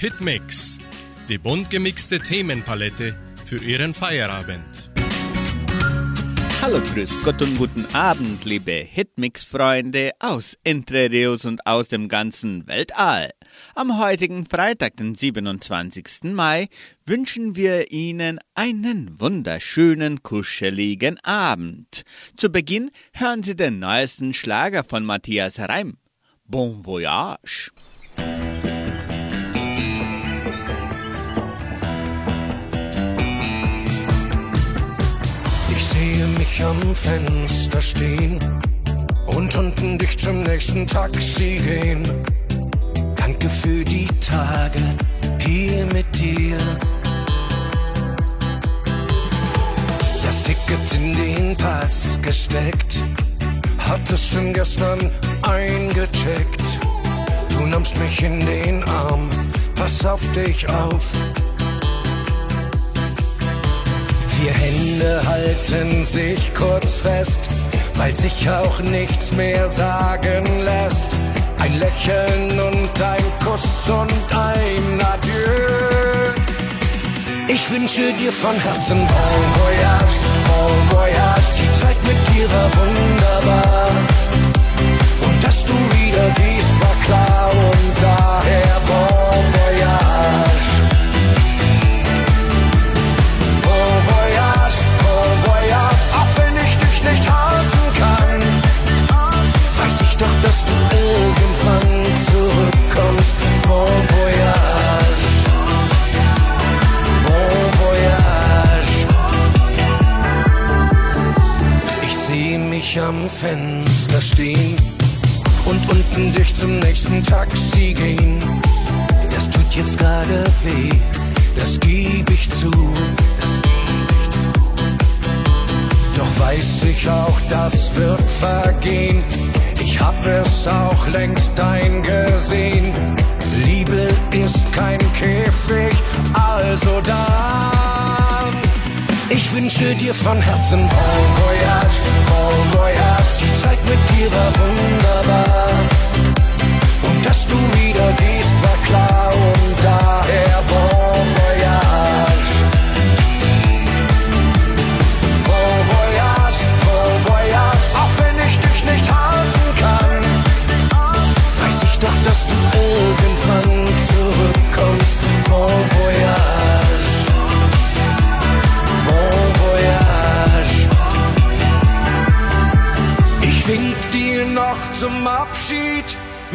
Hitmix, die bunt gemixte Themenpalette für Ihren Feierabend. Hallo, grüß Gott und guten Abend, liebe Hitmix-Freunde aus Entre Rios und aus dem ganzen Weltall. Am heutigen Freitag, den 27. Mai, wünschen wir Ihnen einen wunderschönen, kuscheligen Abend. Zu Beginn hören Sie den neuesten Schlager von Matthias Reim. Bon Voyage! Mich am Fenster stehen und unten dich zum nächsten Taxi gehen. Danke für die Tage hier mit dir. Das Ticket in den Pass gesteckt, hat es schon gestern eingecheckt. Du nimmst mich in den Arm, pass auf dich auf Vier Hände halten sich kurz fest, weil sich auch nichts mehr sagen lässt. Ein Lächeln und ein Kuss und ein Adieu. Ich wünsche dir von Herzen Bon Voyage, Bon Voyage. Die Zeit mit dir war wunderbar. Und dass du wieder gehst, war klar und daher Bon Voyage. Dass du irgendwann zurückkommst. Bon voyage, bon voyage. Ich sehe mich am Fenster stehen und unten dich zum nächsten Taxi gehen. Das tut jetzt gerade weh, das gebe ich zu. Doch weiß ich auch, das wird vergehen ich hab es auch längst eingesehen. Liebe ist kein Käfig, also dann. Ich wünsche dir von Herzen Bon Voyage, Bon Voyage. Die Zeit mit dir war wunderbar. Und dass du wieder gehst, war klar. Und daher Bon Voyage.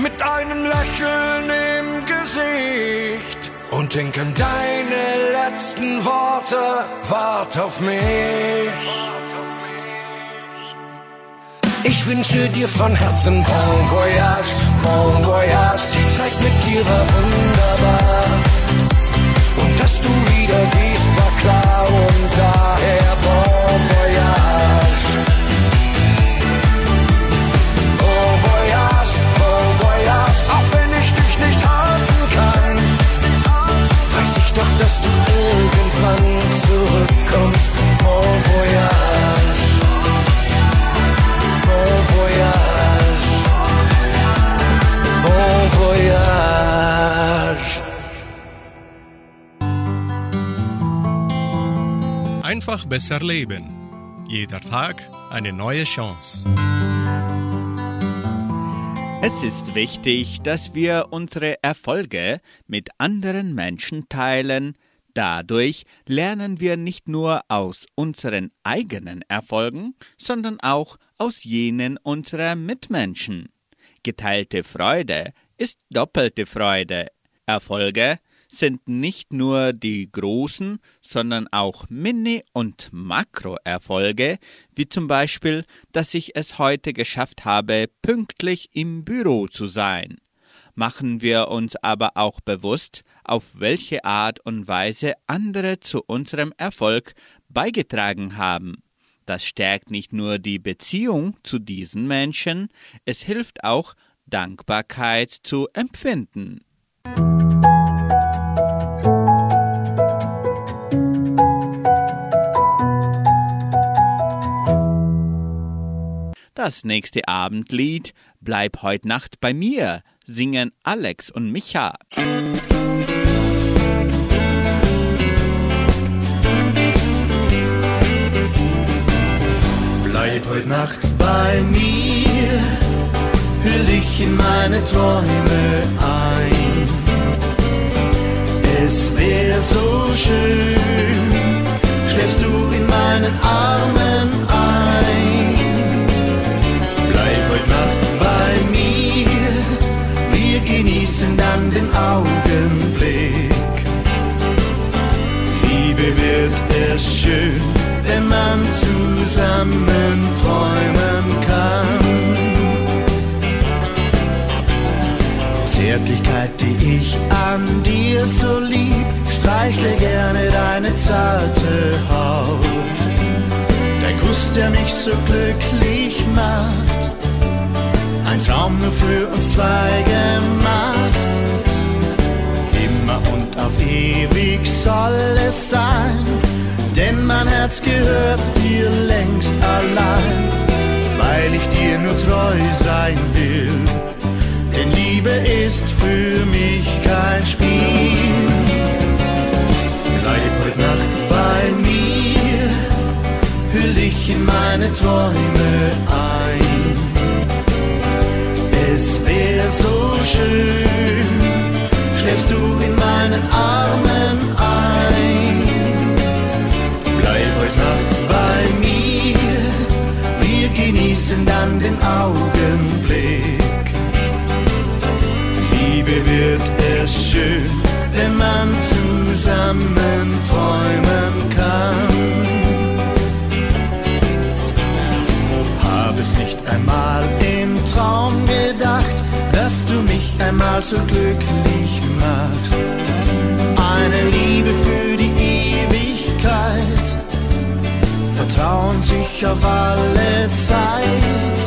Mit einem Lächeln im Gesicht und denk an deine letzten Worte. Wart auf mich. Ich wünsche dir von Herzen Bon Voyage, Bon Voyage. Die Zeit mit dir war wunderbar. Und dass du wieder gehst, war klar. Und daher Bon Voyage. Einfach besser leben. Jeder Tag eine neue Chance. Es ist wichtig, dass wir unsere Erfolge mit anderen Menschen teilen. Dadurch lernen wir nicht nur aus unseren eigenen Erfolgen, sondern auch aus jenen unserer Mitmenschen. Geteilte Freude ist doppelte Freude. Erfolge sind nicht nur die großen, sondern auch Mini- und Makroerfolge, wie zum Beispiel, dass ich es heute geschafft habe, pünktlich im Büro zu sein. Machen wir uns aber auch bewusst, auf welche Art und Weise andere zu unserem Erfolg beigetragen haben. Das stärkt nicht nur die Beziehung zu diesen Menschen, es hilft auch, Dankbarkeit zu empfinden. Das nächste Abendlied Bleib heut Nacht bei mir singen Alex und Micha. Bleib heute Nacht bei mir, hüll dich in meine Träume ein. Es wäre so schön, schläfst du in meinen Armen genießen dann den Augenblick. Liebe wird es schön, wenn man zusammen träumen kann. Zärtlichkeit, die ich an dir so lieb, streichle gerne deine zarte Haut. Dein Kuss, der mich so glücklich macht, ein Traum nur für uns zwei gemacht. Ewig soll es sein, denn mein Herz gehört dir längst allein, weil ich dir nur treu sein will. Denn Liebe ist für mich kein Spiel. Bleib heute Nacht bei mir, hüll dich in meine Träume ein. Es wär so schön, meinen Armen ein. Bleib heute Nacht bei mir, wir genießen dann den Augenblick. Liebe wird es schön, wenn man zusammen träumen kann. Hab es nicht einmal im Traum gedacht, dass du mich einmal so glücklich machst. Eine Liebe für die Ewigkeit, Vertrauen sich auf alle Zeit.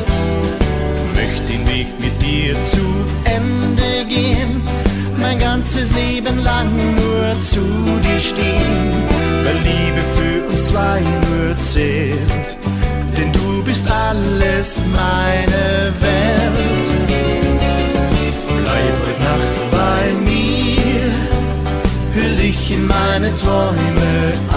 Möcht den Weg mit dir zu Ende gehen, mein ganzes Leben lang nur zu dir stehen, weil Liebe für uns zwei nur zählt, denn du bist alles meine Welt. Träume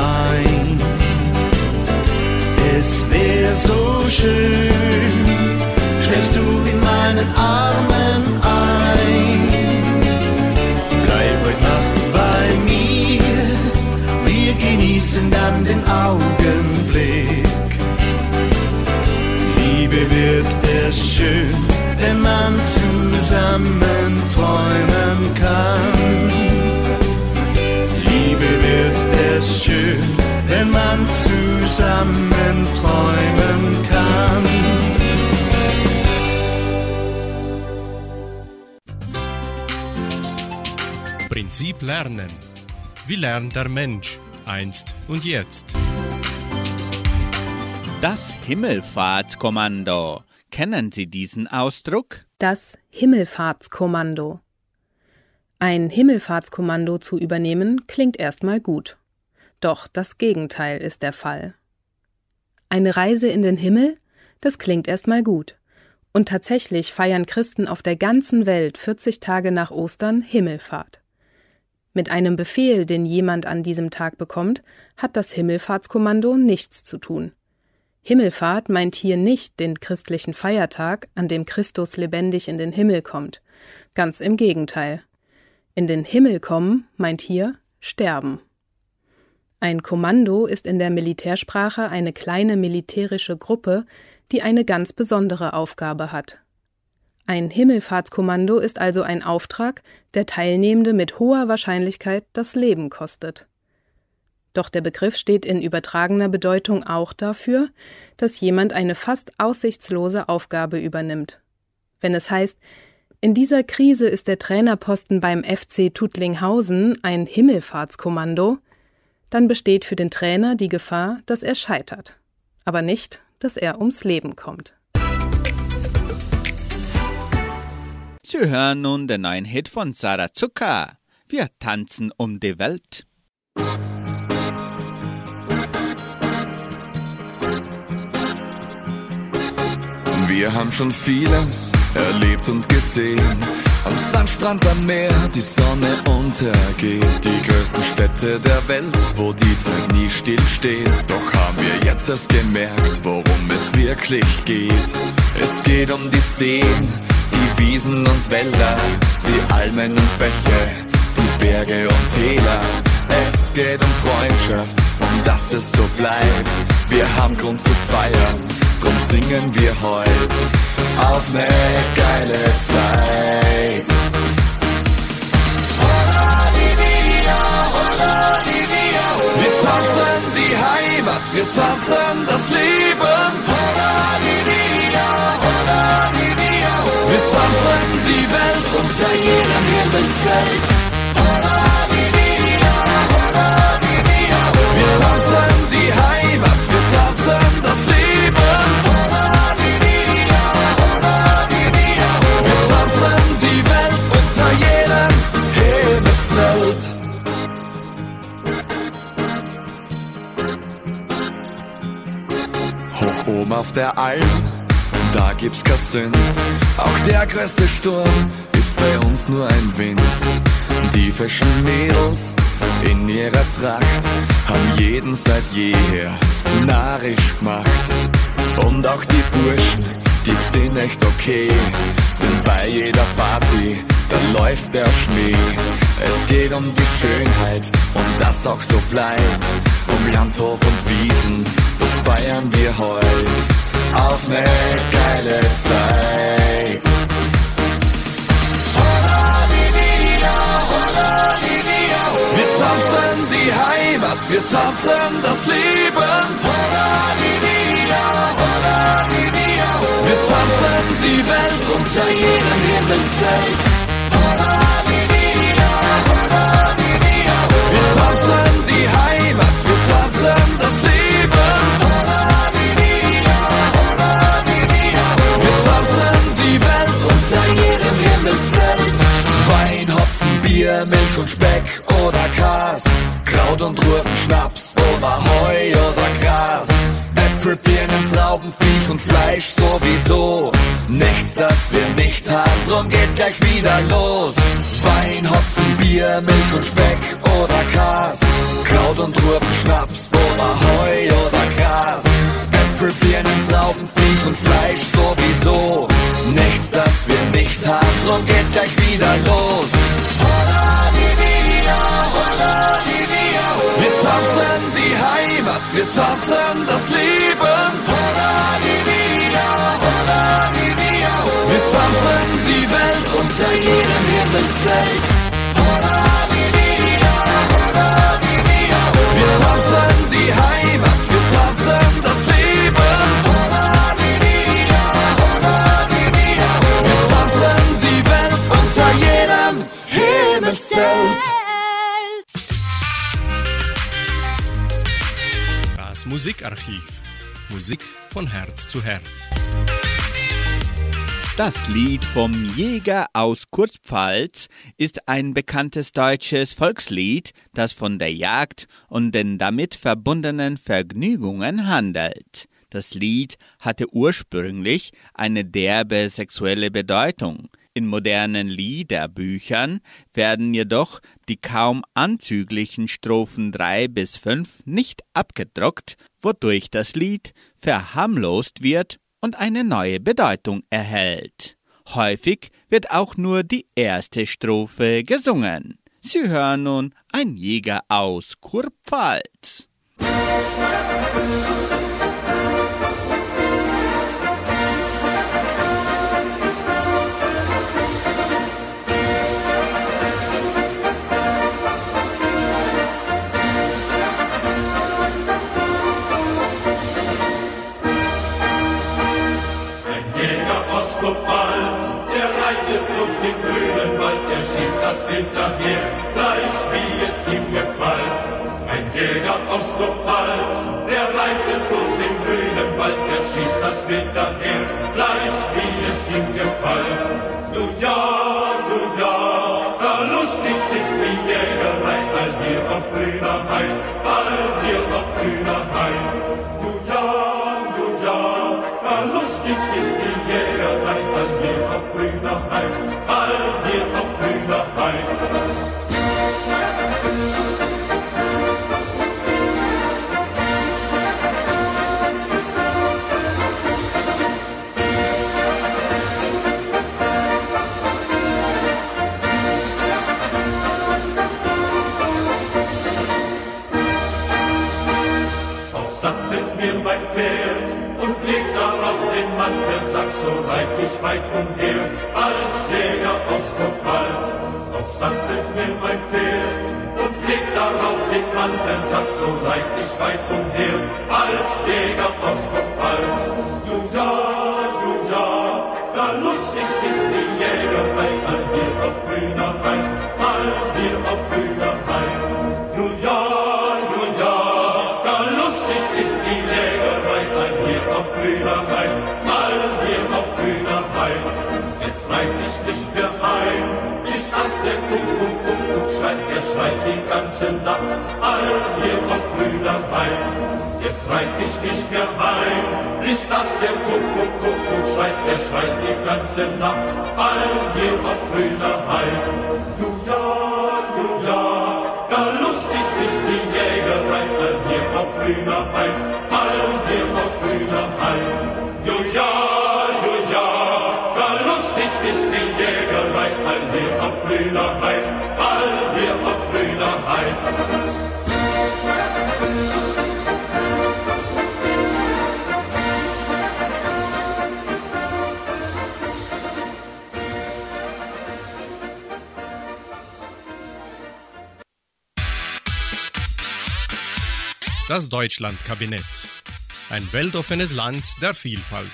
Lernen. Wie lernt der Mensch einst und jetzt? Das Himmelfahrtskommando. Kennen Sie diesen Ausdruck? Das Himmelfahrtskommando. Ein Himmelfahrtskommando zu übernehmen klingt erstmal gut. Doch das Gegenteil ist der Fall. Eine Reise in den Himmel, das klingt erstmal gut. Und tatsächlich feiern Christen auf der ganzen Welt 40 Tage nach Ostern Himmelfahrt. Mit einem Befehl, den jemand an diesem Tag bekommt, hat das Himmelfahrtskommando nichts zu tun. Himmelfahrt meint hier nicht den christlichen Feiertag, an dem Christus lebendig in den Himmel kommt. Ganz im Gegenteil. In den Himmel kommen meint hier sterben. Ein Kommando ist in der Militärsprache eine kleine militärische Gruppe, die eine ganz besondere Aufgabe hat. Ein Himmelfahrtskommando ist also ein Auftrag, der Teilnehmende mit hoher Wahrscheinlichkeit das Leben kostet. Doch der Begriff steht in übertragener Bedeutung auch dafür, dass jemand eine fast aussichtslose Aufgabe übernimmt. Wenn es heißt, in dieser Krise ist der Trainerposten beim FC Tuttlinghausen ein Himmelfahrtskommando, dann besteht für den Trainer die Gefahr, dass er scheitert, aber nicht, dass er ums Leben kommt. Sie hören nun den neuen Hit von Sarah Zucker. Wir tanzen um die Welt. Wir haben schon vieles erlebt und gesehen. Und dann Strand am Meer, die Sonne untergeht. Die größten Städte der Welt, wo die Zeit nie stillsteht. Doch haben wir jetzt erst gemerkt, worum es wirklich geht. Es geht um die Seen, Wiesen und Wälder, die Almen und Bäche, die Berge und Täler. Es geht um Freundschaft, um dass es so bleibt. Wir haben Grund zu feiern, drum singen wir heute auf ne geile Zeit. Wir tanzen die Heimat, wir tanzen das Leben. Wir tanzen die Welt unter jedem Himmelszelt. Wir tanzen die Heimat, wir tanzen das Leben. Wir tanzen die Welt unter jedem Himmelszelt. Hoch oben auf der Alm, da gibt's kein Sünd. Auch der größte Sturm ist bei uns nur ein Wind. Die frischen Mädels in ihrer Tracht haben jeden seit jeher narrisch gemacht. Und auch die Burschen, die sind echt okay. Denn bei jeder Party, da läuft der Schnee. Es geht um die Schönheit und das auch so bleibt. Um Landhof und Wiesen, das feiern wir heut. Auf ne geile Zeit. Wir tanzen die Heimat, wir tanzen das Leben. Wir tanzen die Welt unter jedem Himmelszelt. Bier, Milch und Speck oder Kas. Kraut und Ruten, Schnaps oder Heu oder Gras. Äpfel, Birnen, Trauben, Viech und Fleisch sowieso. Nichts, das wir nicht haben, drum geht's gleich wieder los. Wein, Hopfen, Bier, Milch und Speck oder Kas. Kraut und Ruten, Schnaps oder Heu oder Gras. Äpfel, Birnen, Trauben, Viech und Fleisch sowieso. Nichts, das wir nicht haben, drum geht's gleich wieder los. Wir tanzen das Leben. Wir tanzen die Welt unter jedem Himmelszelt. Musikarchiv. Musik von Herz zu Herz. Das Lied vom Jäger aus Kurzpfalz ist ein bekanntes deutsches Volkslied, das von der Jagd und den damit verbundenen Vergnügungen handelt. Das Lied hatte ursprünglich eine derbe sexuelle Bedeutung. In modernen Liederbüchern werden jedoch die kaum anzüglichen Strophen 3 bis 5 nicht abgedruckt, wodurch das Lied verharmlost wird und eine neue Bedeutung erhält. Häufig wird auch nur die erste Strophe gesungen. Sie hören nun ein Jäger aus Kurpfalz. Daher, gleich wie es ihm gefällt. Ein Jäger aus Kurpfalz, der reitet durch den grünen Wald, er schießt das Wild daher, gleich wie es ihm gefällt. Du ja, du ja, da lustig ist die Jägerei, all hier auf grüner Heid, ich weit umher, als Jäger aus Kurpfalz. Doch sattet mir mein Pferd und legt darauf den Mantelsack, so reit ich weit umher, als Jäger aus der Kuckuck, Kuckuck schreit, er schreit die ganze Nacht, all hier auf grüner Heid. Jetzt reit ich nicht mehr heim, bis das der Kuckuck, Kuckuck schreit, er schreit die ganze Nacht, all hier auf grüner Heid. Das Deutschlandkabinett. Ein weltoffenes Land der Vielfalt.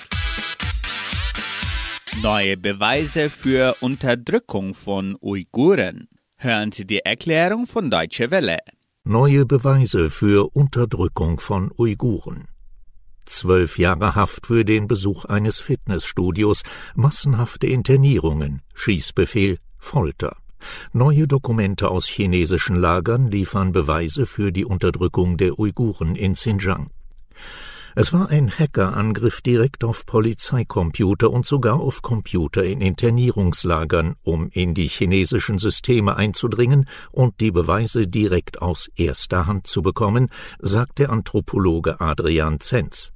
Neue Beweise für Unterdrückung von Uiguren. Hören Sie die Erklärung von Deutsche Welle. Neue Beweise für Unterdrückung von Uiguren. Zwölf Jahre Haft für den Besuch eines Fitnessstudios, massenhafte Internierungen, Schießbefehl, Folter. Neue Dokumente aus chinesischen Lagern liefern Beweise für die Unterdrückung der Uiguren in Xinjiang. Es war ein Hackerangriff direkt auf Polizeicomputer und sogar auf Computer in Internierungslagern, um in die chinesischen Systeme einzudringen und die Beweise direkt aus erster Hand zu bekommen, sagt der Anthropologe Adrian Zenz.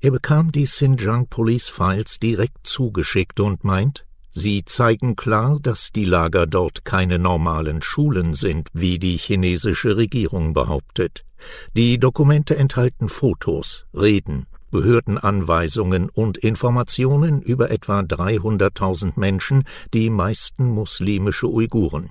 Er bekam die Xinjiang Police Files direkt zugeschickt und meint, Sie zeigen klar, dass die Lager dort keine normalen Schulen sind, wie die chinesische Regierung behauptet. Die Dokumente enthalten Fotos, Reden, Behördenanweisungen und Informationen über etwa 300.000 Menschen, die meisten muslimische Uiguren.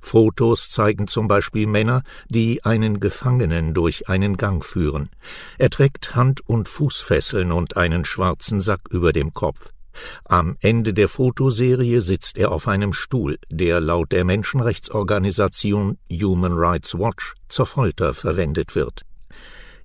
Fotos zeigen zum Beispiel Männer, die einen Gefangenen durch einen Gang führen. Er trägt Hand- und Fußfesseln und einen schwarzen Sack über dem Kopf. Am Ende der Fotoserie sitzt er auf einem Stuhl, der laut der Menschenrechtsorganisation Human Rights Watch zur Folter verwendet wird.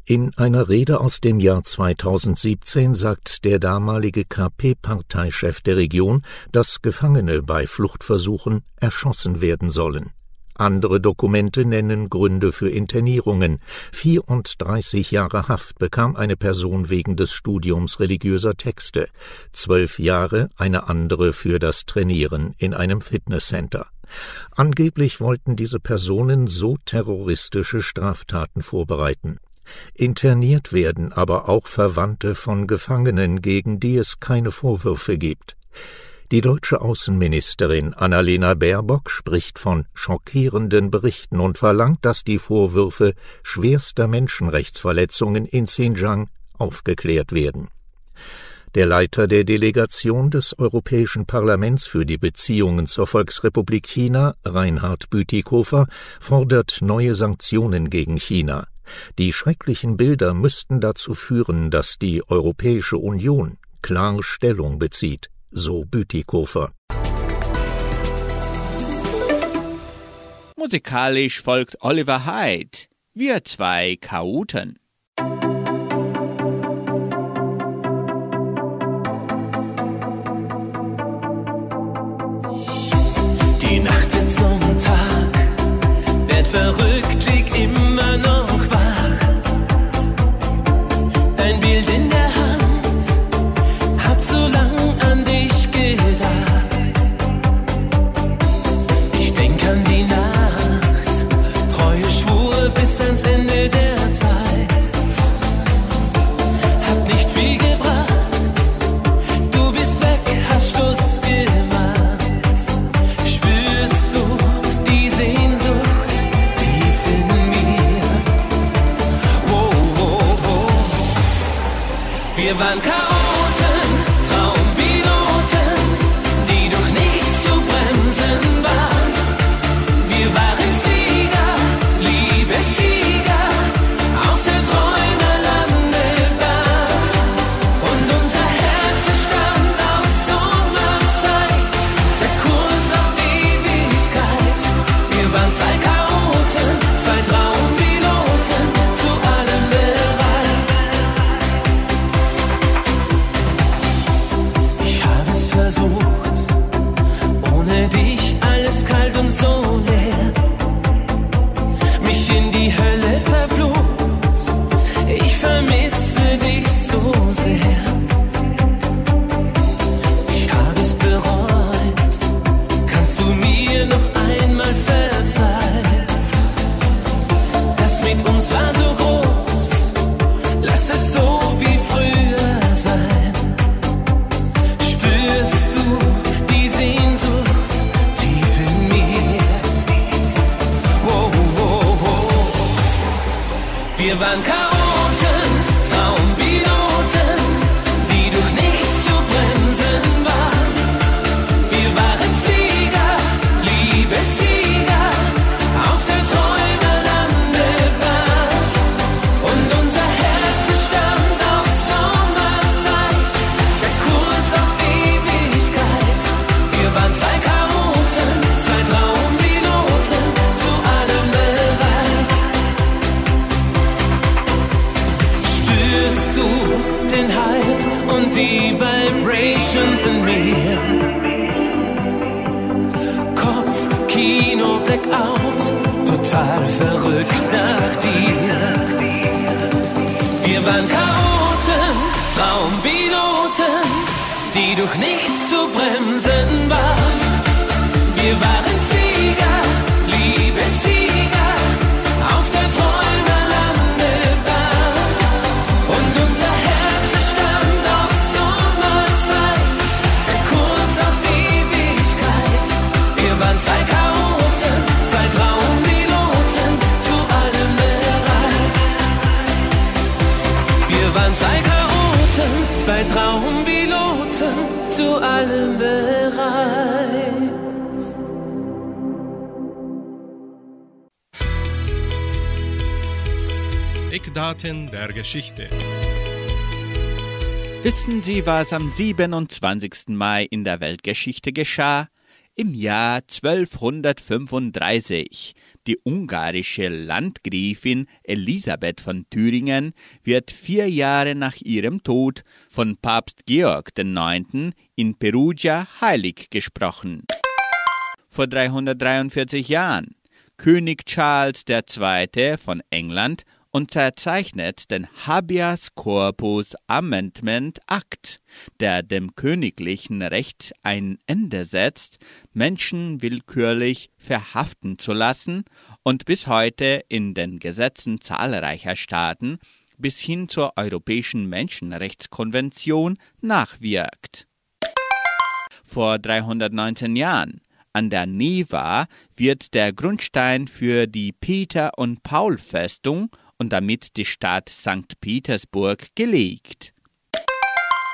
In einer Rede aus dem Jahr 2017 sagt der damalige KP-Parteichef der Region, dass Gefangene bei Fluchtversuchen erschossen werden sollen. Andere Dokumente nennen Gründe für Internierungen. 34 Jahre Haft bekam eine Person wegen des Studiums religiöser Texte, zwölf Jahre eine andere für das Trainieren in einem Fitnesscenter. Angeblich wollten diese Personen so terroristische Straftaten vorbereiten. Interniert werden aber auch Verwandte von Gefangenen, gegen die es keine Vorwürfe gibt. Die deutsche Außenministerin Annalena Baerbock spricht von schockierenden Berichten und verlangt, dass die Vorwürfe schwerster Menschenrechtsverletzungen in Xinjiang aufgeklärt werden. Der Leiter der Delegation des Europäischen Parlaments für die Beziehungen zur Volksrepublik China, Reinhard Bütikofer, fordert neue Sanktionen gegen China. Die schrecklichen Bilder müssten dazu führen, dass die Europäische Union klar Stellung bezieht so Bütikofer. Musikalisch folgt Oliver Hyde. Wir zwei Chaoten. Traumpiloten, zu allem bereit. Eckdaten der Geschichte. Wissen Sie, was am 27. Mai in der Weltgeschichte geschah? Im Jahr 1235. Die ungarische Landgräfin Elisabeth von Thüringen wird vier Jahre nach ihrem Tod von Papst Georg IX. in Perugia heilig gesprochen. Vor 343 Jahren König Charles II. von England unterzeichnet den Habeas Corpus Amendment Act, der dem königlichen Recht ein Ende setzt, Menschen willkürlich verhaften zu lassen und bis heute in den Gesetzen zahlreicher Staaten bis hin zur Europäischen Menschenrechtskonvention nachwirkt. Vor 319 Jahren an der Neva wird der Grundstein für die Peter- und Paul-Festung und damit die Stadt St. Petersburg gelegt.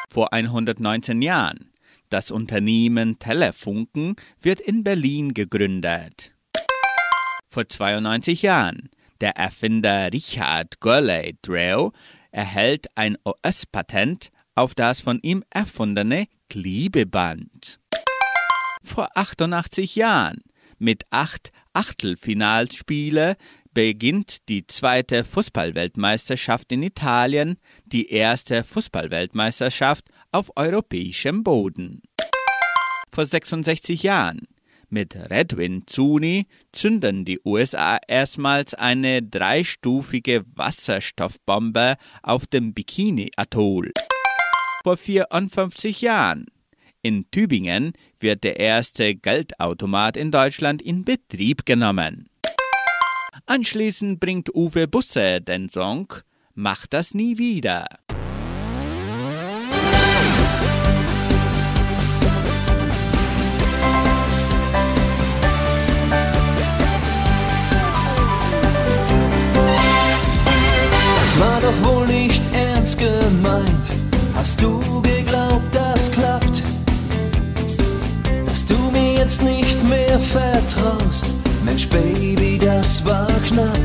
Vor 119 Jahren. Das Unternehmen Telefunken wird in Berlin gegründet. Vor 92 Jahren. Der Erfinder Richard Gurley Drew erhält ein US-Patent auf das von ihm erfundene Klebeband. Vor 88 Jahren. Mit acht Achtelfinalspiele beginnt die zweite Fußballweltmeisterschaft in Italien, die erste Fußballweltmeisterschaft auf europäischem Boden. Vor 66 Jahren. Mit Redwin Zuni zünden die USA erstmals eine dreistufige Wasserstoffbombe auf dem Bikini-Atoll. Vor 54 Jahren. In Tübingen wird der erste Geldautomat in Deutschland in Betrieb genommen. Anschließend bringt Uwe Busse den Song Mach das nie wieder. Das war doch wohl nicht ernst gemeint. Hast du geglaubt, das klappt? Dass du mir jetzt nicht mehr vertraust? Mensch, Baby, das war knapp.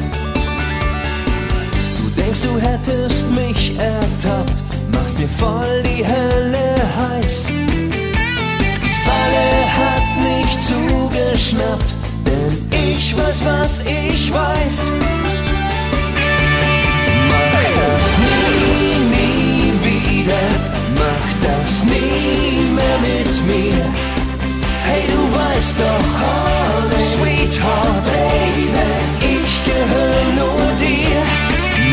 Du denkst, du hättest mich ertappt, machst mir voll die Hölle heiß. Die Falle hat nicht zugeschnappt, denn ich weiß, was ich weiß. Mach das nie, nie wieder. Mach das nie mehr mit mir. Hey, du weißt doch, Sweetheart, Baby, ich gehöre nur dir.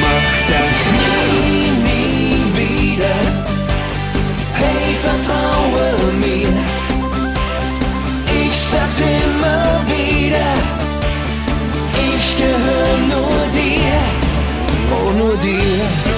Mach das nie, nie wieder. Hey, vertraue mir. Ich sag's immer wieder. Ich gehöre nur dir. Oh, nur dir.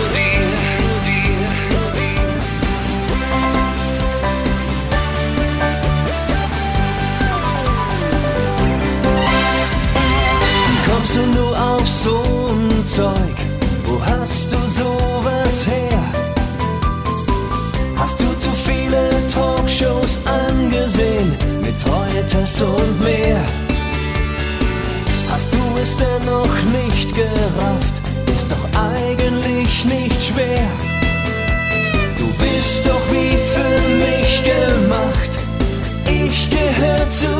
Es dennoch nicht gerafft, ist doch eigentlich nicht schwer. Du bist doch wie für mich gemacht, ich gehör zu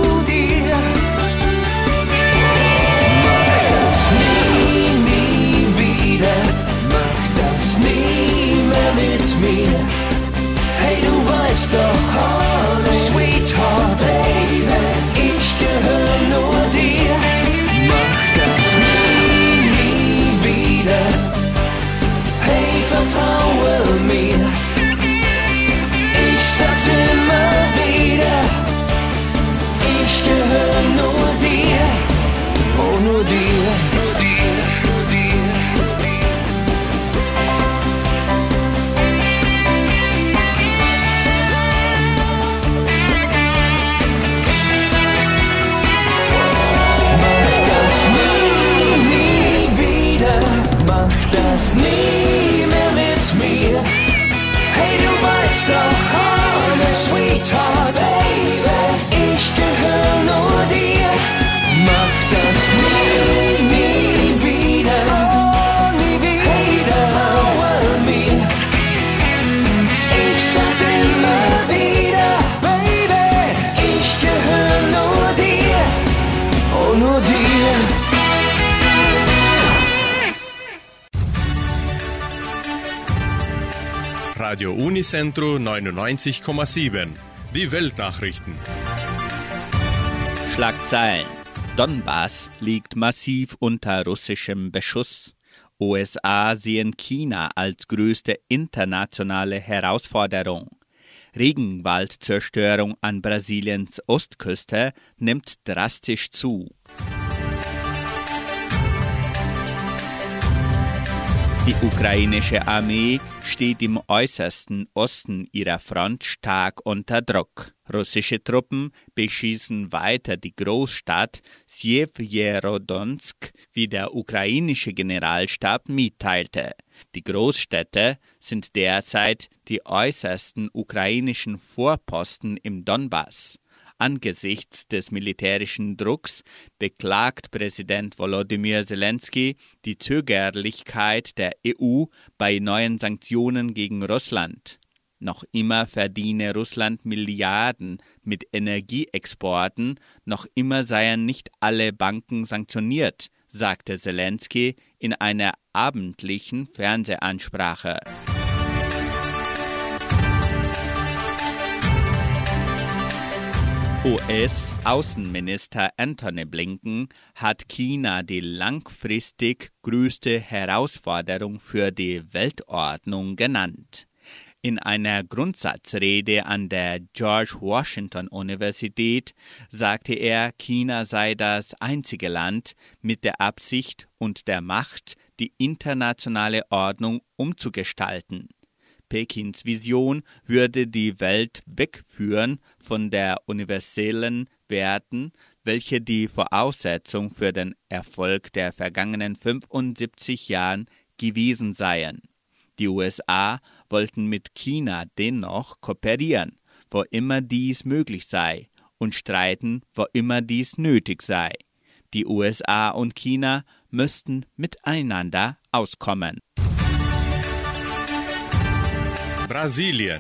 Radio Unicentro 99,7. Die Weltnachrichten. Schlagzeilen. Donbass liegt massiv unter russischem Beschuss. USA sehen China als größte internationale Herausforderung. Regenwaldzerstörung an Brasiliens Ostküste nimmt drastisch zu. Die ukrainische Armee steht im äußersten Osten ihrer Front stark unter Druck. Russische Truppen beschießen weiter die Großstadt Sjewjerodonsk, wie der ukrainische Generalstab mitteilte. Die Großstädte sind derzeit die äußersten ukrainischen Vorposten im Donbass. Angesichts des militärischen Drucks beklagt Präsident Volodymyr Zelensky die Zögerlichkeit der EU bei neuen Sanktionen gegen Russland. Noch immer verdiene Russland Milliarden mit Energieexporten, noch immer seien nicht alle Banken sanktioniert, sagte Zelensky in einer abendlichen Fernsehansprache. US-Außenminister Antony Blinken hat China die langfristig größte Herausforderung für die Weltordnung genannt. In einer Grundsatzrede an der George Washington Universität sagte er, China sei das einzige Land mit der Absicht und der Macht, die internationale Ordnung umzugestalten. Pekins Vision würde die Welt wegführen von der universellen Werten, welche die Voraussetzung für den Erfolg der vergangenen 75 Jahren gewesen seien. Die USA wollten mit China dennoch kooperieren, wo immer dies möglich sei, und streiten, wo immer dies nötig sei. Die USA und China müssten miteinander auskommen. Brasilien.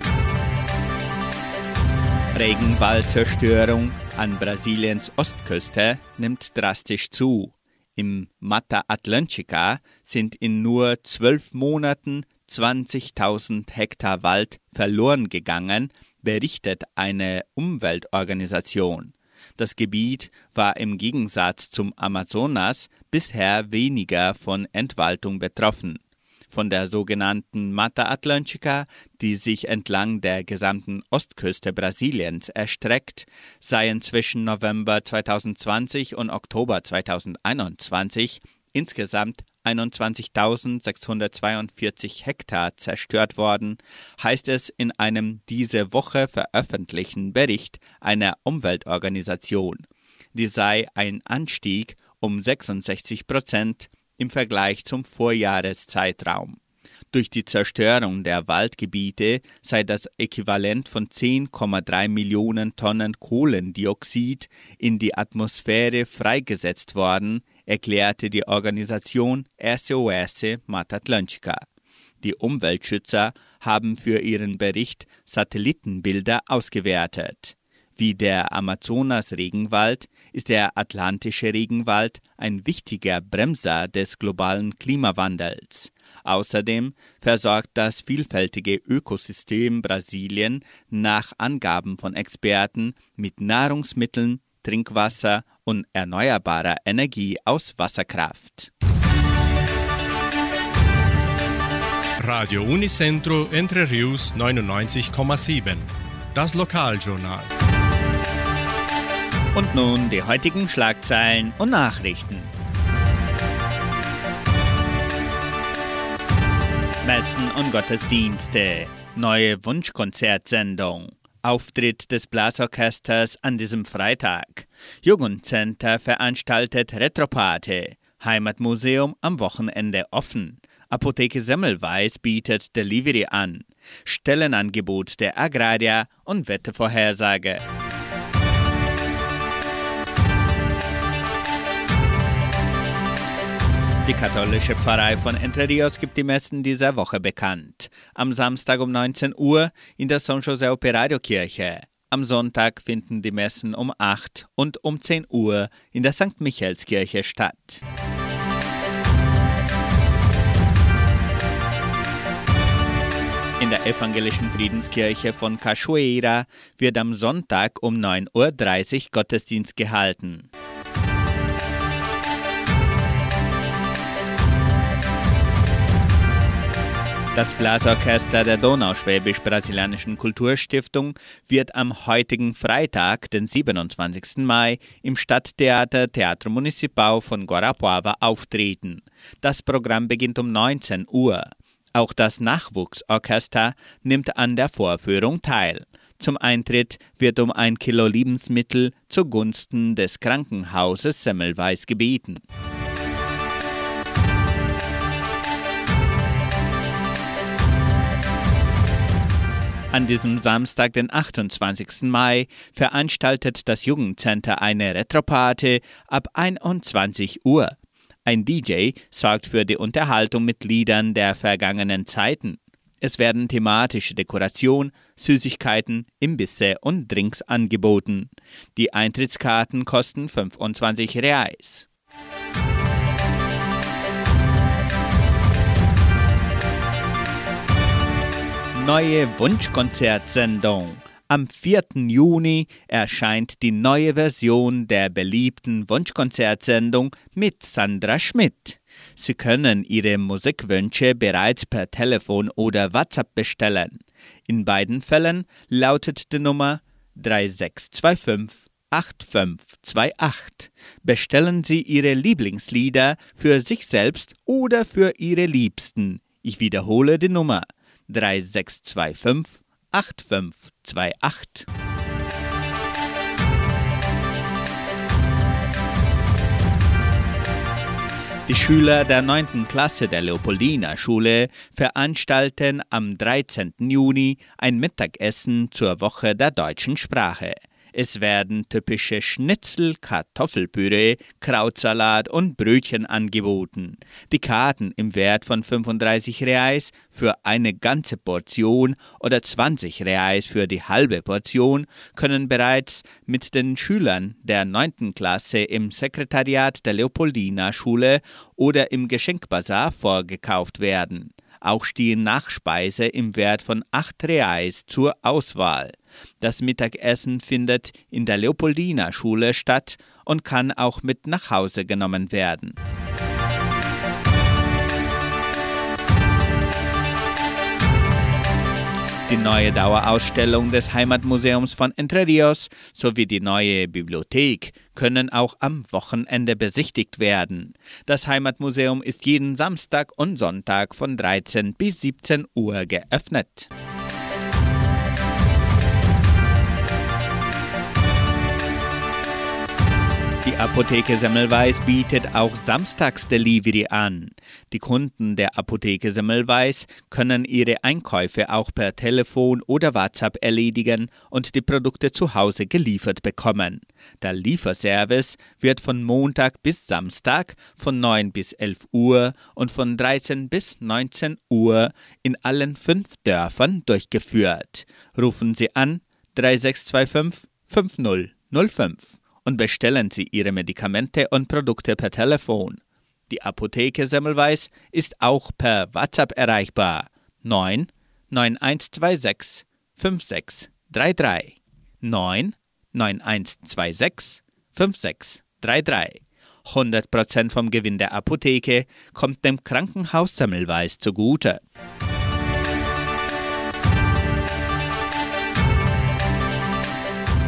Regenwaldzerstörung an Brasiliens Ostküste nimmt drastisch zu. Im Mata Atlântica sind in nur zwölf Monaten 20.000 Hektar Wald verloren gegangen, berichtet eine Umweltorganisation. Das Gebiet war im Gegensatz zum Amazonas bisher weniger von Entwaldung betroffen. Von der sogenannten Mata Atlântica, die sich entlang der gesamten Ostküste Brasiliens erstreckt, seien zwischen November 2020 und Oktober 2021 insgesamt 21.642 Hektar zerstört worden, heißt es in einem diese Woche veröffentlichten Bericht einer Umweltorganisation. Die sei ein Anstieg um 66 Prozent im Vergleich zum Vorjahreszeitraum. Durch die Zerstörung der Waldgebiete sei das Äquivalent von 10,3 Millionen Tonnen Kohlendioxid in die Atmosphäre freigesetzt worden, erklärte die Organisation SOS Matatlantica. Die Umweltschützer haben für ihren Bericht Satellitenbilder ausgewertet. Wie der Amazonas-Regenwald ist der atlantische Regenwald ein wichtiger Bremser des globalen Klimawandels. Außerdem versorgt das vielfältige Ökosystem Brasilien nach Angaben von Experten mit Nahrungsmitteln, Trinkwasser und erneuerbarer Energie aus Wasserkraft. Radio Unicentro Entre Rius 99,7. Das Lokaljournal. Und nun die heutigen Schlagzeilen und Nachrichten. Messen und Gottesdienste. Neue Wunschkonzertsendung. Auftritt des Blasorchesters an diesem Freitag. Jugendcenter veranstaltet Retropate. Heimatmuseum am Wochenende offen. Apotheke Semmelweis bietet Delivery an. Stellenangebot der Agraria und Wettervorhersage. Die katholische Pfarrei von Entre Rios gibt die Messen dieser Woche bekannt. Am Samstag um 19 Uhr in der San José Operario Kirche. Am Sonntag finden die Messen um 8 und um 10 Uhr in der St. Michaelskirche statt. In der evangelischen Friedenskirche von Cachoeira wird am Sonntag um 9.30 Uhr Gottesdienst gehalten. Das Blasorchester der Donauschwäbisch-Brasilianischen Kulturstiftung wird am heutigen Freitag, den 27. Mai, im Stadttheater Teatro Municipal von Guarapuava auftreten. Das Programm beginnt um 19 Uhr. Auch das Nachwuchsorchester nimmt an der Vorführung teil. Zum Eintritt wird um ein Kilo Lebensmittel zugunsten des Krankenhauses Semmelweis gebeten. An diesem Samstag, den 28. Mai, veranstaltet das Jugendcenter eine Retropate ab 21 Uhr. Ein DJ sorgt für die Unterhaltung mit Liedern der vergangenen Zeiten. Es werden thematische Dekoration, Süßigkeiten, Imbisse und Drinks angeboten. Die Eintrittskarten kosten 25 Reais. Neue Wunschkonzertsendung. Am 4. Juni erscheint die neue Version der beliebten Wunschkonzertsendung mit Sandra Schmidt. Sie können Ihre Musikwünsche bereits per Telefon oder WhatsApp bestellen. In beiden Fällen lautet die Nummer 3625 8528. Bestellen Sie Ihre Lieblingslieder für sich selbst oder für Ihre Liebsten. Ich wiederhole die Nummer 3625 8528. Die Schüler der 9. Klasse der Leopoldina Schule veranstalten am 13. Juni ein Mittagessen zur Woche der deutschen Sprache. Es werden typische Schnitzel, Kartoffelpüree, Krautsalat und Brötchen angeboten. Die Karten im Wert von 35 Reais für eine ganze Portion oder 20 Reais für die halbe Portion können bereits mit den Schülern der 9. Klasse im Sekretariat der Leopoldina Schule oder im Geschenkbazar vorgekauft werden. Auch stehen Nachspeise im Wert von 8 Reais zur Auswahl. Das Mittagessen findet in der Leopoldina Schule statt und kann auch mit nach Hause genommen werden. Die neue Dauerausstellung des Heimatmuseums von Entre Rios sowie die neue Bibliothek können auch am Wochenende besichtigt werden. Das Heimatmuseum ist jeden Samstag und Sonntag von 13 bis 17 Uhr geöffnet. Die Apotheke Semmelweis bietet auch Samstagsdelivery an. Die Kunden der Apotheke Semmelweis können ihre Einkäufe auch per Telefon oder WhatsApp erledigen und die Produkte zu Hause geliefert bekommen. Der Lieferservice wird von Montag bis Samstag von 9 bis 11 Uhr und von 13 bis 19 Uhr in allen fünf Dörfern durchgeführt. Rufen Sie an 3625 5005 und bestellen Sie Ihre Medikamente und Produkte per Telefon. Die Apotheke Semmelweis ist auch per WhatsApp erreichbar. 9 9126 5633 9 9126 5633 100% vom Gewinn der Apotheke kommt dem Krankenhaus Semmelweis zugute.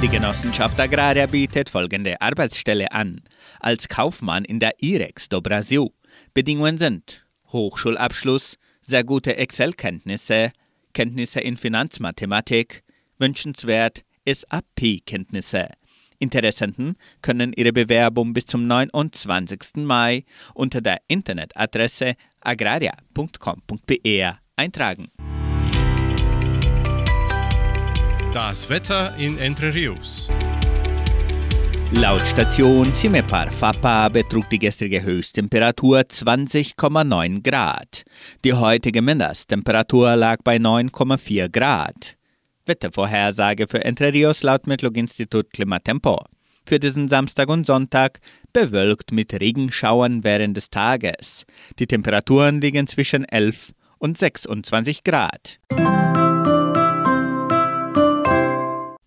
Die Genossenschaft Agraria bietet folgende Arbeitsstelle an. Als Kaufmann in der IREX do Brasil. Bedingungen sind Hochschulabschluss, sehr gute Excel-Kenntnisse, Kenntnisse in Finanzmathematik, wünschenswert SAP-Kenntnisse. Interessenten können ihre Bewerbung bis zum 29. Mai unter der Internetadresse agraria.com.br eintragen. Das Wetter in Entre Rios. Laut Station Cimepar Fapa betrug die gestrige Höchsttemperatur 20,9 Grad. Die heutige Mindesttemperatur lag bei 9,4 Grad. Wettervorhersage für Entre Rios laut Metlog-Institut Klimatempo. Für diesen Samstag und Sonntag bewölkt mit Regenschauern während des Tages. Die Temperaturen liegen zwischen 11 und 26 Grad.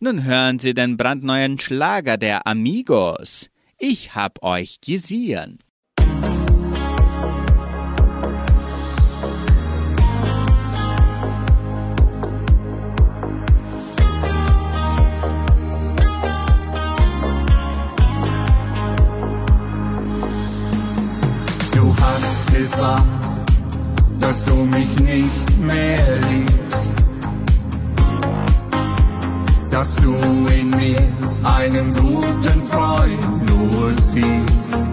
Nun hören Sie den brandneuen Schlager der Amigos. Ich hab euch gesehen. Du hast gesagt, dass du mich nicht mehr liebst. Dass du in mir einen guten Freund nur siehst.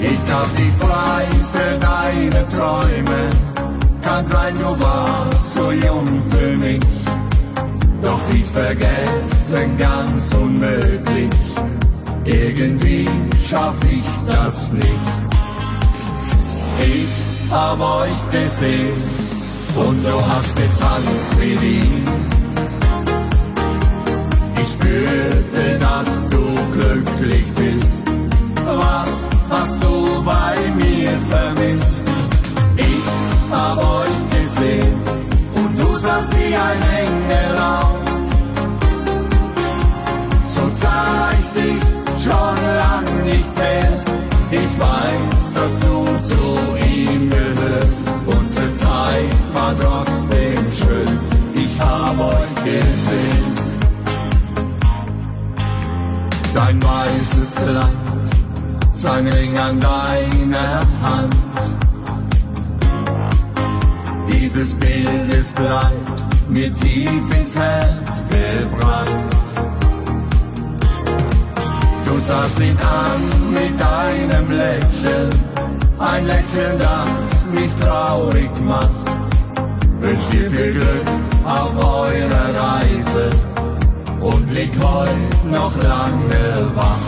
Ich gab dich frei für deine Träume. Kann sein, du warst zu jung für mich. Doch dich vergessen ganz unmöglich. Irgendwie schaff ich das nicht. Ich hab euch gesehen und du hast getanzt mit ihm. Spürte, dass du glücklich bist. Was hast du bei mir vermisst? Ich hab euch gesehen und du sahst wie ein Engel aus. So sah ich dich schon lang nicht mehr. Ich weiß, dass du zu ihm gehörst. Unsere Zeit war trotzdem schön. Ich hab euch gesehen. Dein weißes Kleid, sein Ring an deiner Hand. Dieses Bild, es bleibt mir tief ins Herz gebrannt. Du sahst ihn an mit deinem Lächeln, ein Lächeln, das mich traurig macht. Wünsch dir viel Glück auf eurer Reise und lieg heut noch lange wach.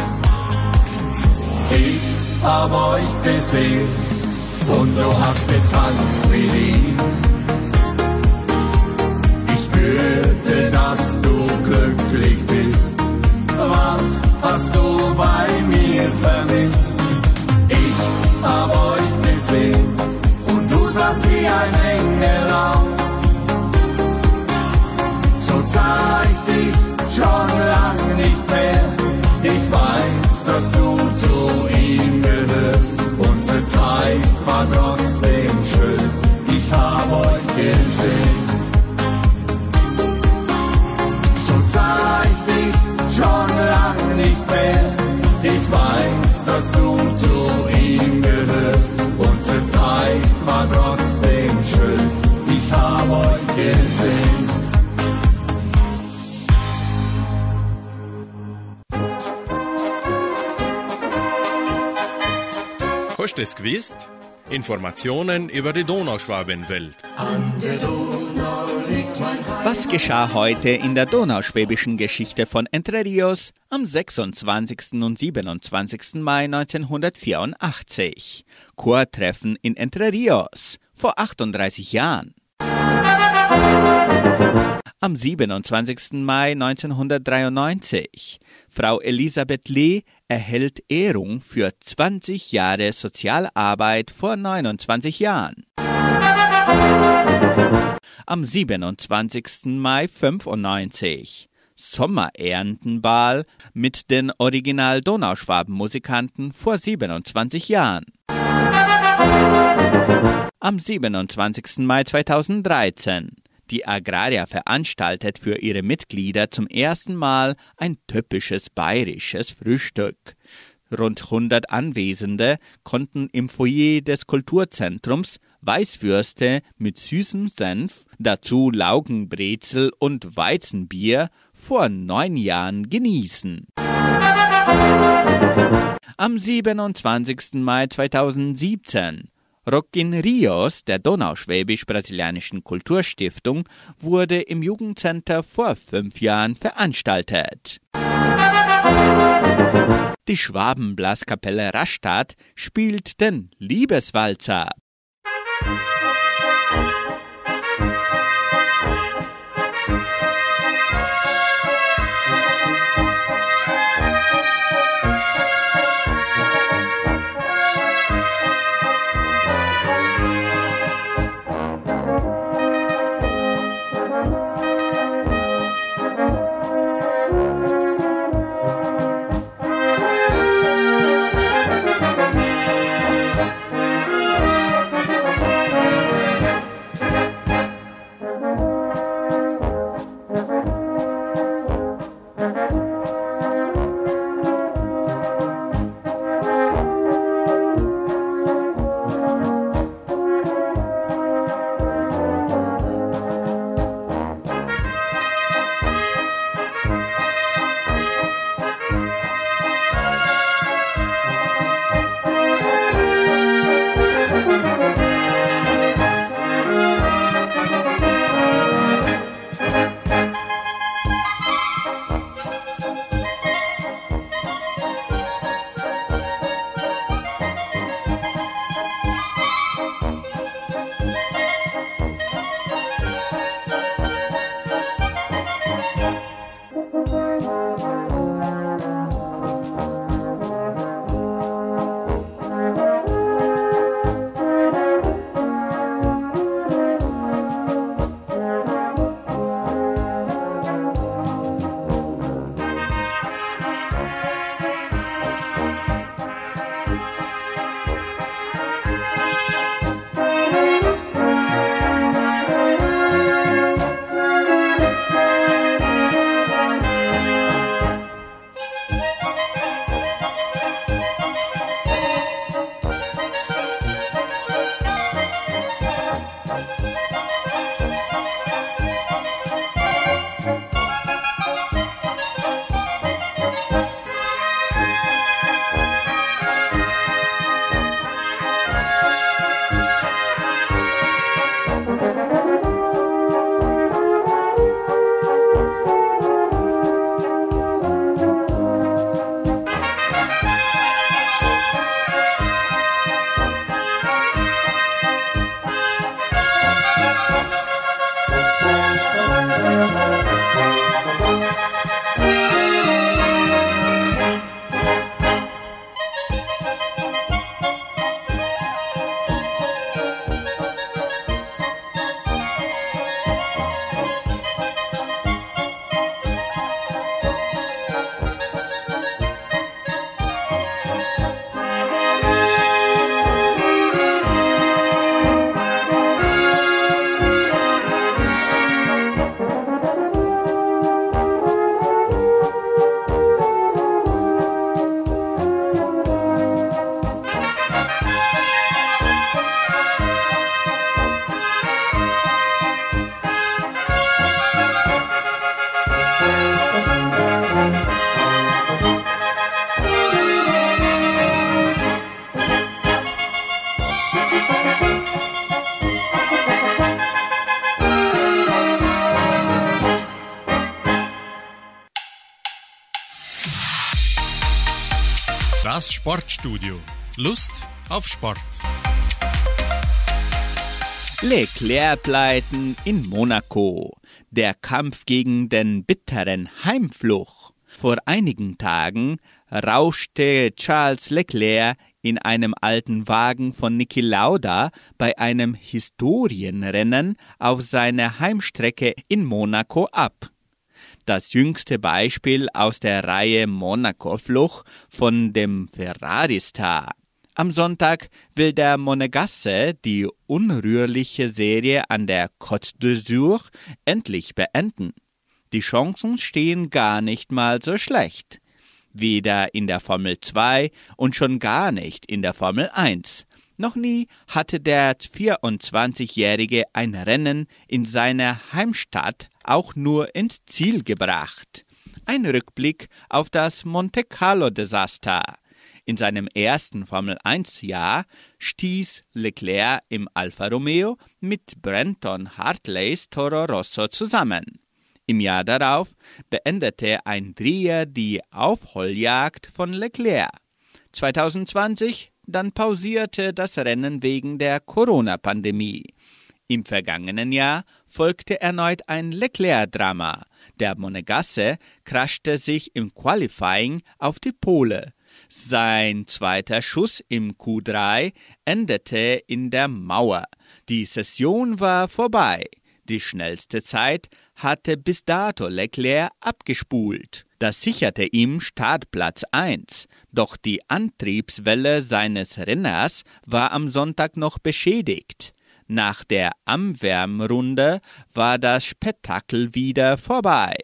Ich hab euch gesehen und du hast getanzt mit ihm. Ich spürte, dass du glücklich bist. Was hast du bei mir vermisst? Ich hab euch gesehen und du sahst wie ein Engel aus. So ich dich schon lang nicht mehr. Ich weiß, dass du zu ihm gehörst. Unsere Zeit war trotzdem schön. Ich hab euch gesehen. So sah ich dich schon lang nicht mehr. Ich weiß, dass du zu ihm gehörst. Unsere Zeit war trotzdem schön. Ich hab euch gesehen. Habt es gewusst? Informationen über die Donauschwabenwelt. Was geschah heute in der donauschwäbischen Geschichte von Entre Rios am 26. und 27. Mai 1984? Chortreffen in Entre Rios vor 38 Jahren. Am 27. Mai 1993. Frau Elisabeth Lee erhält Ehrung für 20 Jahre Sozialarbeit vor 29 Jahren. Am 27. Mai 95. Sommererntenball mit den Original Donauschwaben-Musikanten vor 27 Jahren. Am 27. Mai 2013. Die Agraria veranstaltet für ihre Mitglieder zum ersten Mal ein typisches bayerisches Frühstück. Rund 100 Anwesende konnten im Foyer des Kulturzentrums Weißwürste mit süßem Senf, dazu Laugenbrezel und Weizenbier vor neun Jahren genießen. Am 27. Mai 2017 Rock in Rios der Donauschwäbisch-Brasilianischen Kulturstiftung wurde im Jugendcenter vor fünf Jahren veranstaltet. Die Schwabenblaskapelle Rastatt spielt den Liebeswalzer. Thank you. Sportstudio. Lust auf Sport. Leclerc-Pleiten in Monaco. Der Kampf gegen den bitteren Heimfluch. Vor einigen Tagen rauschte Charles Leclerc in einem alten Wagen von Niki Lauda bei einem Historienrennen auf seiner Heimstrecke in Monaco ab. Das jüngste Beispiel aus der Reihe Monaco-Fluch von dem Ferrari-Star. Am Sonntag will der Monegasse die unrührliche Serie an der Côte d'Azur endlich beenden. Die Chancen stehen gar nicht mal so schlecht. Weder in der Formel 2 und schon gar nicht in der Formel 1. Noch nie hatte der 24-Jährige ein Rennen in seiner Heimstadt auch nur ins Ziel gebracht. Ein Rückblick auf das Monte Carlo-Desaster. In seinem ersten Formel-1-Jahr stieß Leclerc im Alfa Romeo mit Brenton Hartleys Toro Rosso zusammen. Im Jahr darauf beendete ein Dreher die Aufholjagd von Leclerc. 2020 dann pausierte das Rennen wegen der Corona-Pandemie. Im vergangenen Jahr folgte erneut ein Leclerc-Drama. Der Monegasse craschte sich im Qualifying auf die Pole. Sein zweiter Schuss im Q3 endete in der Mauer. Die Session war vorbei. Die schnellste Zeit hatte bis dato Leclerc abgespult. Das sicherte ihm Startplatz 1, doch die Antriebswelle seines Renners war am Sonntag noch beschädigt. Nach der Amwärmrunde war das Spektakel wieder vorbei.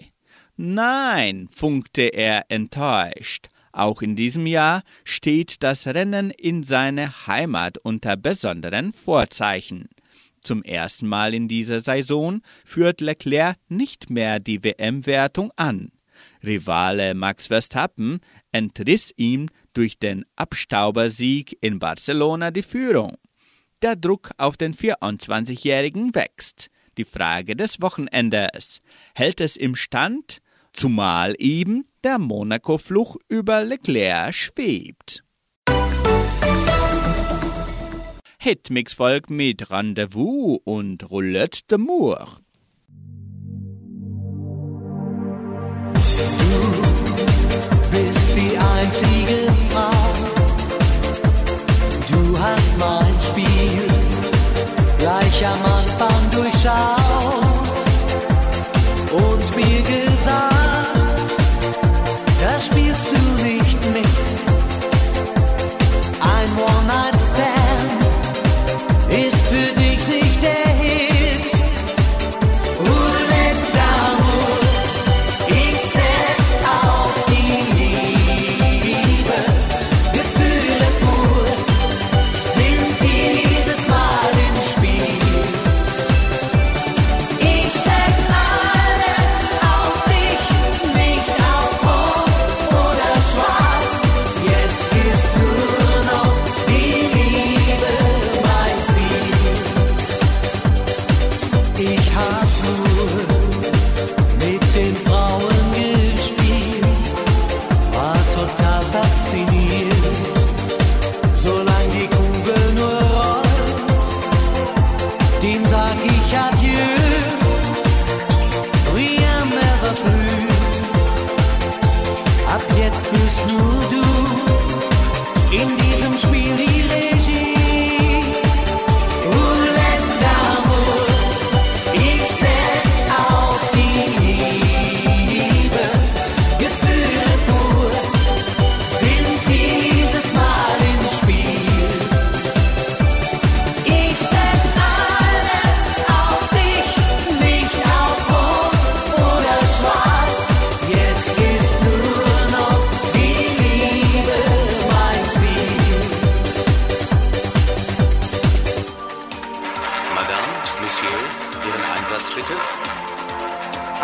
Nein, funkte er enttäuscht. Auch in diesem Jahr steht das Rennen in seiner Heimat unter besonderen Vorzeichen. Zum ersten Mal in dieser Saison führt Leclerc nicht mehr die WM-Wertung an. Rivale Max Verstappen entriss ihm durch den Abstaubersieg in Barcelona die Führung. Der Druck auf den 24-Jährigen wächst. Die Frage des Wochenendes. Hält es im Stand? Zumal eben der Monaco-Fluch über Leclerc schwebt. Hitmix folgt mit Rendezvous und Roulette de Mour. Die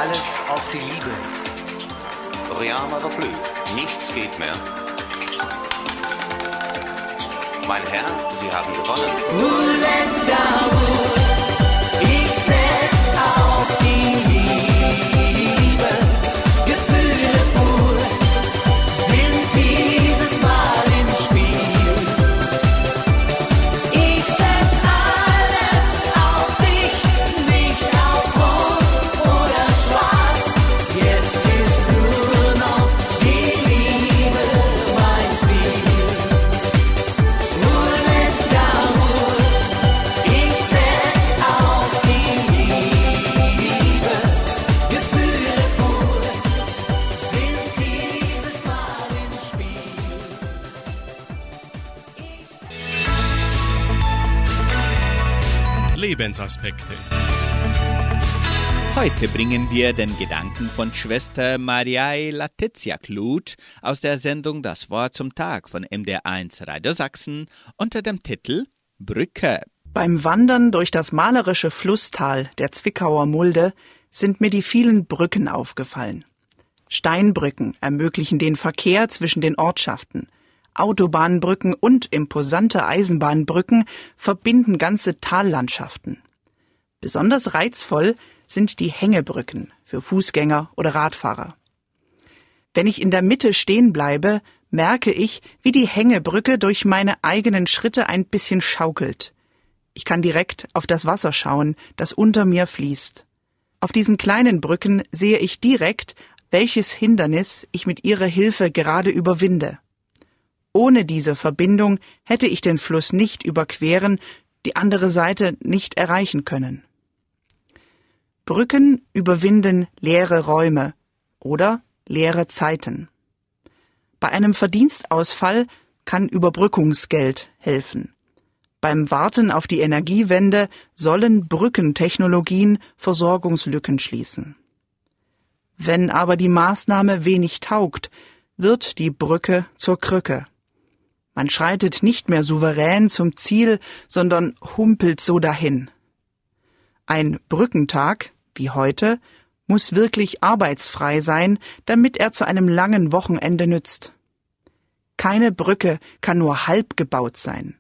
Alles auf die Liebe. Rien n'ava plus. Nichts geht mehr. Mein Herr, Sie haben gewonnen. Roulette Lebensaspekte. Heute bringen wir den Gedanken von Schwester Mariae Letizia Kluth aus der Sendung Das Wort zum Tag von MDR1 Radio Sachsen unter dem Titel Brücke. Beim Wandern durch das malerische Flusstal der Zwickauer Mulde sind mir die vielen Brücken aufgefallen. Steinbrücken ermöglichen den Verkehr zwischen den Ortschaften. Autobahnbrücken und imposante Eisenbahnbrücken verbinden ganze Tallandschaften. Besonders reizvoll sind die Hängebrücken für Fußgänger oder Radfahrer. Wenn ich in der Mitte stehen bleibe, merke ich, wie die Hängebrücke durch meine eigenen Schritte ein bisschen schaukelt. Ich kann direkt auf das Wasser schauen, das unter mir fließt. Auf diesen kleinen Brücken sehe ich direkt, welches Hindernis ich mit ihrer Hilfe gerade überwinde. Ohne diese Verbindung hätte ich den Fluss nicht überqueren, die andere Seite nicht erreichen können. Brücken überwinden leere Räume oder leere Zeiten. Bei einem Verdienstausfall kann Überbrückungsgeld helfen. Beim Warten auf die Energiewende sollen Brückentechnologien Versorgungslücken schließen. Wenn aber die Maßnahme wenig taugt, wird die Brücke zur Krücke. Man schreitet nicht mehr souverän zum Ziel, sondern humpelt so dahin. Ein Brückentag, wie heute, muss wirklich arbeitsfrei sein, damit er zu einem langen Wochenende nützt. Keine Brücke kann nur halb gebaut sein.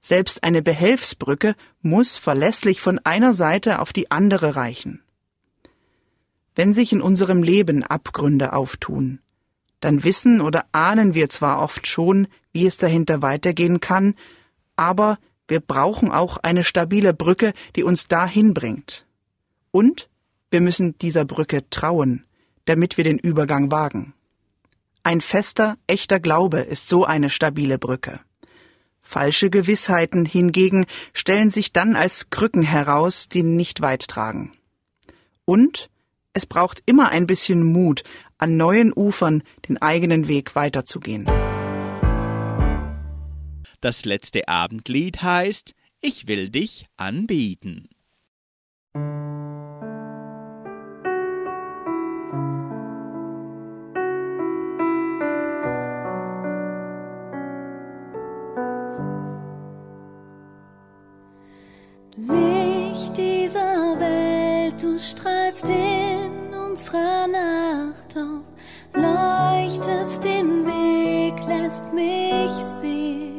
Selbst eine Behelfsbrücke muss verlässlich von einer Seite auf die andere reichen. Wenn sich in unserem Leben Abgründe auftun, dann wissen oder ahnen wir zwar oft schon, wie es dahinter weitergehen kann, aber wir brauchen auch eine stabile Brücke, die uns dahin bringt. Und wir müssen dieser Brücke trauen, damit wir den Übergang wagen. Ein fester, echter Glaube ist so eine stabile Brücke. Falsche Gewissheiten hingegen stellen sich dann als Krücken heraus, die nicht weit tragen. Und es braucht immer ein bisschen Mut, an neuen Ufern den eigenen Weg weiterzugehen. Das letzte Abendlied heißt Ich will dich anbieten. Licht dieser Welt, du strahlst in unserer Nacht auf, leuchtest den Weg, lässt mich sehen.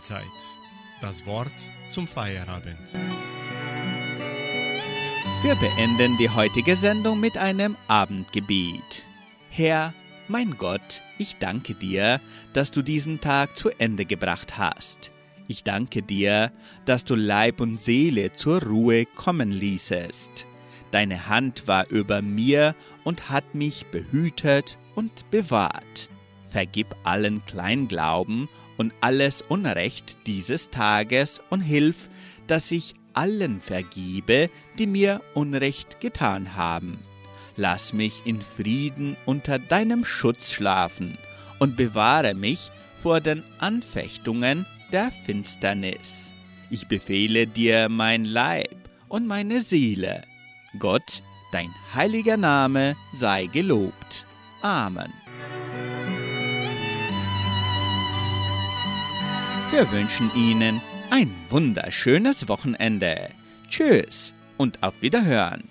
Sternzeit. Das Wort zum Feierabend. Wir beenden die heutige Sendung mit einem Abendgebet. Herr, mein Gott, ich danke dir, dass du diesen Tag zu Ende gebracht hast. Ich danke dir, dass du Leib und Seele zur Ruhe kommen ließest. Deine Hand war über mir und hat mich behütet und bewahrt. Vergib allen Kleinglauben und alles Unrecht dieses Tages und hilf, dass ich allen vergibe, die mir Unrecht getan haben. Lass mich in Frieden unter deinem Schutz schlafen und bewahre mich vor den Anfechtungen der Finsternis. Ich befehle dir mein Leib und meine Seele. Gott, dein heiliger Name sei gelobt. Amen. Wir wünschen Ihnen ein wunderschönes Wochenende. Tschüss und auf Wiederhören.